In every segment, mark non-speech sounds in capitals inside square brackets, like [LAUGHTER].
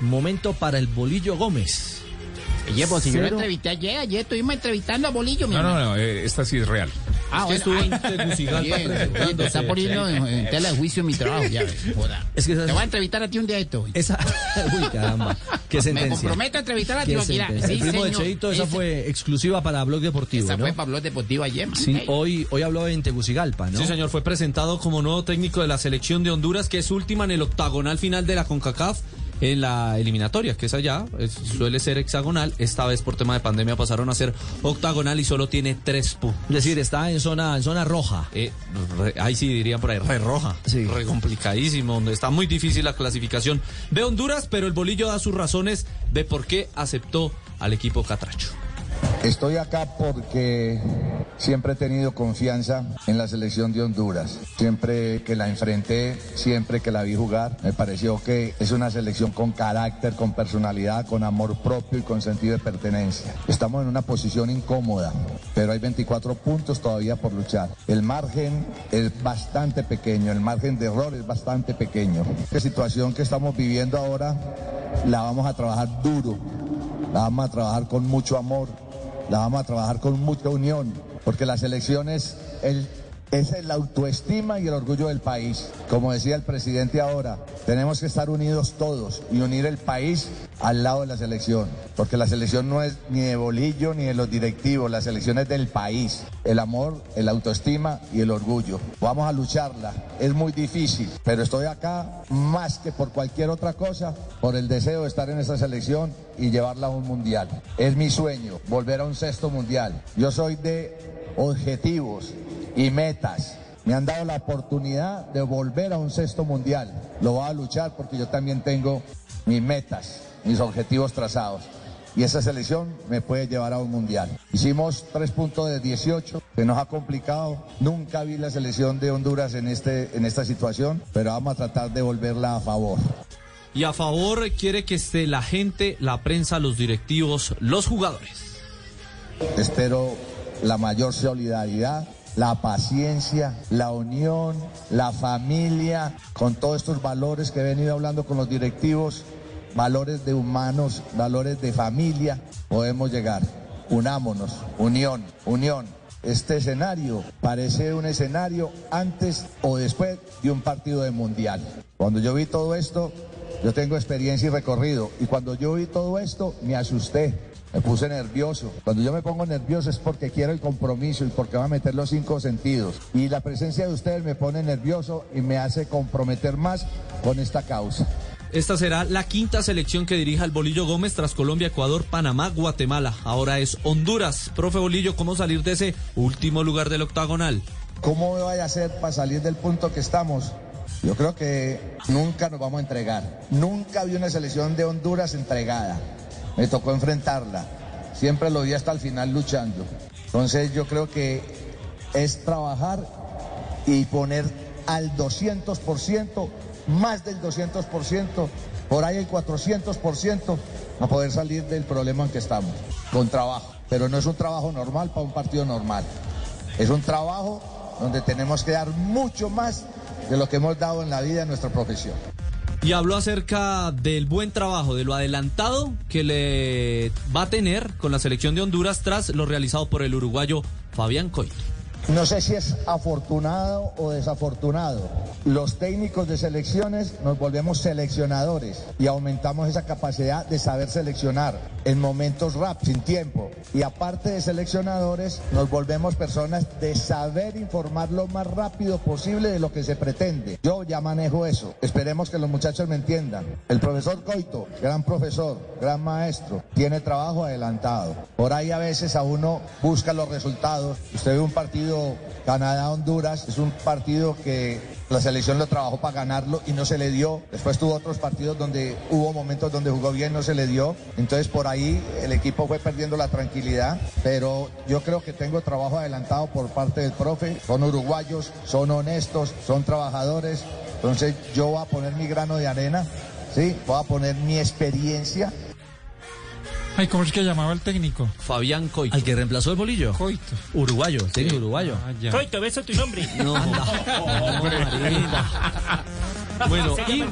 momento para el Bolillo Gómez. Oye, pues si yo lo entrevisté ayer, ayer estuvimos entrevistando a Bolillo, No, no, no, eh, esta sí es real. Ah, bueno, estuvo ay, en Tegucigalpa [LAUGHS] bien, bien, presentándose, te está poniendo en, en tela de juicio mi trabajo, ya ves, joda. Es que esa- Te voy a entrevistar a ti un día de esto. hoy. Esa. [LAUGHS] Uy, caramba. Qué Me sentencia. comprometo a entrevistar a sentencia. Sí, el primo señor. de Cheito, esa Ese- fue exclusiva para Blog Deportivo, Esa ¿no? fue Pablo Deportivo ayer, man. Sí, hoy, hoy habló en Tegucigalpa, ¿no? Sí, señor, fue presentado como nuevo técnico de la selección de Honduras, que es última en el octagonal final de la CONCACAF en la eliminatoria, que es allá, es- suele ser hexagonal. Esta vez por tema de pandemia pasaron a ser octagonal y solo tiene tres puntos. Es decir, está en zona, en zona roja. Eh, re- ahí sí dirían por ahí, re roja, Sí. re complicadísimo, donde está muy difícil la clasificación de Honduras, pero el bolillo da sus razones de por qué aceptó al equipo catracho. Estoy acá porque siempre he tenido confianza en la selección de Honduras. Siempre que la enfrenté, siempre que la vi jugar, me pareció que es una selección con carácter, con personalidad, con amor propio y con sentido de pertenencia. Estamos en una posición incómoda, pero hay 24 puntos todavía por luchar. El margen es bastante pequeño, el margen de error es bastante pequeño. La situación que estamos viviendo ahora la vamos a trabajar duro, la vamos a trabajar con mucho amor, la vamos a trabajar con mucha unión, porque las elecciones el, es el autoestima y el orgullo del país. Como decía el presidente ahora, tenemos que estar unidos todos y unir el país al lado de la selección, porque la selección no es ni de bolillo ni de los directivos, la selección es del país. El amor, el autoestima y el orgullo. Vamos a lucharla. Es muy difícil, pero estoy acá más que por cualquier otra cosa, por el deseo de estar en esa selección y llevarla a un mundial. Es mi sueño, volver a un sexto mundial. Yo soy de objetivos y metas. Me han dado la oportunidad de volver a un sexto mundial. Lo voy a luchar porque yo también tengo mis metas, mis objetivos trazados. Y esa selección me puede llevar a un mundial. Hicimos tres puntos de 18, que nos ha complicado. Nunca vi la selección de Honduras en, este, en esta situación, pero vamos a tratar de volverla a favor. Y a favor quiere que esté la gente, la prensa, los directivos, los jugadores. Espero la mayor solidaridad, la paciencia, la unión, la familia, con todos estos valores que he venido hablando con los directivos, valores de humanos, valores de familia, podemos llegar. Unámonos, unión, unión. Este escenario parece un escenario antes o después de un partido de mundial. Cuando yo vi todo esto, yo tengo experiencia y recorrido. Y cuando yo vi todo esto, me asusté. Me puse nervioso. Cuando yo me pongo nervioso es porque quiero el compromiso y porque va a meter los cinco sentidos. Y la presencia de ustedes me pone nervioso y me hace comprometer más con esta causa. Esta será la quinta selección que dirija el Bolillo Gómez tras Colombia, Ecuador, Panamá, Guatemala. Ahora es Honduras. Profe Bolillo, ¿cómo salir de ese último lugar del octagonal? ¿Cómo vaya a ser para salir del punto que estamos? Yo creo que nunca nos vamos a entregar. Nunca vi una selección de Honduras entregada. Me tocó enfrentarla. Siempre lo vi hasta el final luchando. Entonces yo creo que es trabajar y poner al 200%, más del 200%, por ahí el 400%, a poder salir del problema en que estamos, con trabajo. Pero no es un trabajo normal para un partido normal. Es un trabajo donde tenemos que dar mucho más de lo que hemos dado en la vida en nuestra profesión. Y habló acerca del buen trabajo, de lo adelantado que le va a tener con la selección de Honduras tras lo realizado por el uruguayo Fabián Coito. No sé si es afortunado o desafortunado. Los técnicos de selecciones nos volvemos seleccionadores y aumentamos esa capacidad de saber seleccionar en momentos rápidos, sin tiempo. Y aparte de seleccionadores, nos volvemos personas de saber informar lo más rápido posible de lo que se pretende. Yo ya manejo eso. Esperemos que los muchachos me entiendan. El profesor Coito, gran profesor, gran maestro, tiene trabajo adelantado. Por ahí a veces a uno busca los resultados. Usted ve un partido Canadá-Honduras, es un partido que la selección lo trabajó para ganarlo y no se le dio. Después tuvo otros partidos donde hubo momentos donde jugó bien, no se le dio. Entonces por ahí el equipo fue perdiendo la tranquilidad. Pero yo creo que tengo trabajo adelantado por parte del profe. Son uruguayos, son honestos, son trabajadores. Entonces yo voy a poner mi grano de arena, ¿sí? Voy a poner mi experiencia Ay, ¿cómo es que llamaba el técnico? Fabián Coito. Al que reemplazó el bolillo. Coito. Uruguayo, técnico uruguayo. Ah. Coito, beso tu nombre. [LAUGHS] No, Marita. Bueno, y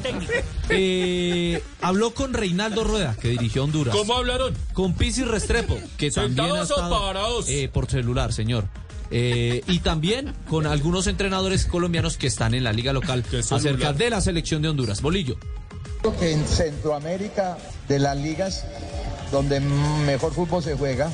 eh, habló con Reinaldo Rueda, que dirigió Honduras. ¿Cómo hablaron? Con Pizzi Restrepo, que también ha ¿Sentados o estado, parados? eh, por celular, señor. Eh, y también con algunos entrenadores colombianos que están en la liga local acerca de la selección de Honduras. Bolillo. Creo que en Centroamérica, de las ligas donde mejor fútbol se juega,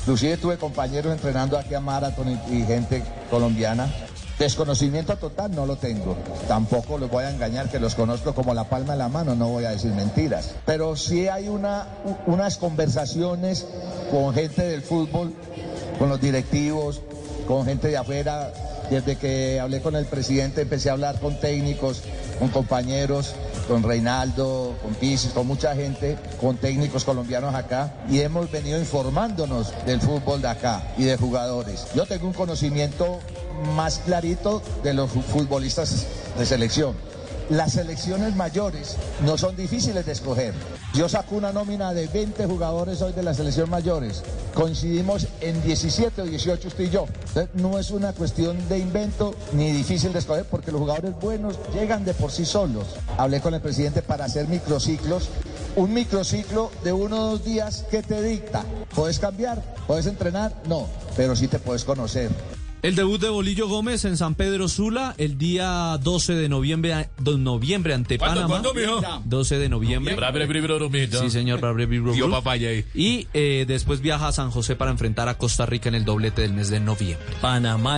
inclusive tuve compañeros entrenando aquí a Marathon y, gente colombiana. Desconocimiento total no lo tengo. Tampoco los voy a engañar que los conozco como la palma de la mano, no voy a decir mentiras. Pero sí hay una, unas conversaciones con gente del fútbol, con los directivos, con gente de afuera. Desde que hablé con el presidente empecé a hablar con técnicos, con compañeros, con Reinaldo, con Pisis, con mucha gente, con técnicos colombianos acá y hemos venido informándonos del fútbol de acá y de jugadores. Yo tengo un conocimiento más clarito de los fu- futbolistas de selección. Las selecciones mayores no son difíciles de escoger. Yo saco una nómina de 20 jugadores hoy de las selecciones mayores. Coincidimos en 17 o 18 usted y yo. Entonces, no es una cuestión de invento ni difícil de escoger porque los jugadores buenos llegan de por sí solos. Hablé con el presidente para hacer microciclos. Un microciclo de uno o dos días, ¿qué te dicta? ¿Puedes cambiar? ¿Puedes entrenar? No, pero sí te puedes conocer. El debut de Bolillo Gómez en San Pedro Sula el día 12 de noviembre, de noviembre ante ¿Cuándo, Panamá. cuándo, mijo? 12 de noviembre. Sí, señor. Bru. papaya ahí. Y eh, después viaja a San José para enfrentar a Costa Rica en el doblete del mes de noviembre. Panamá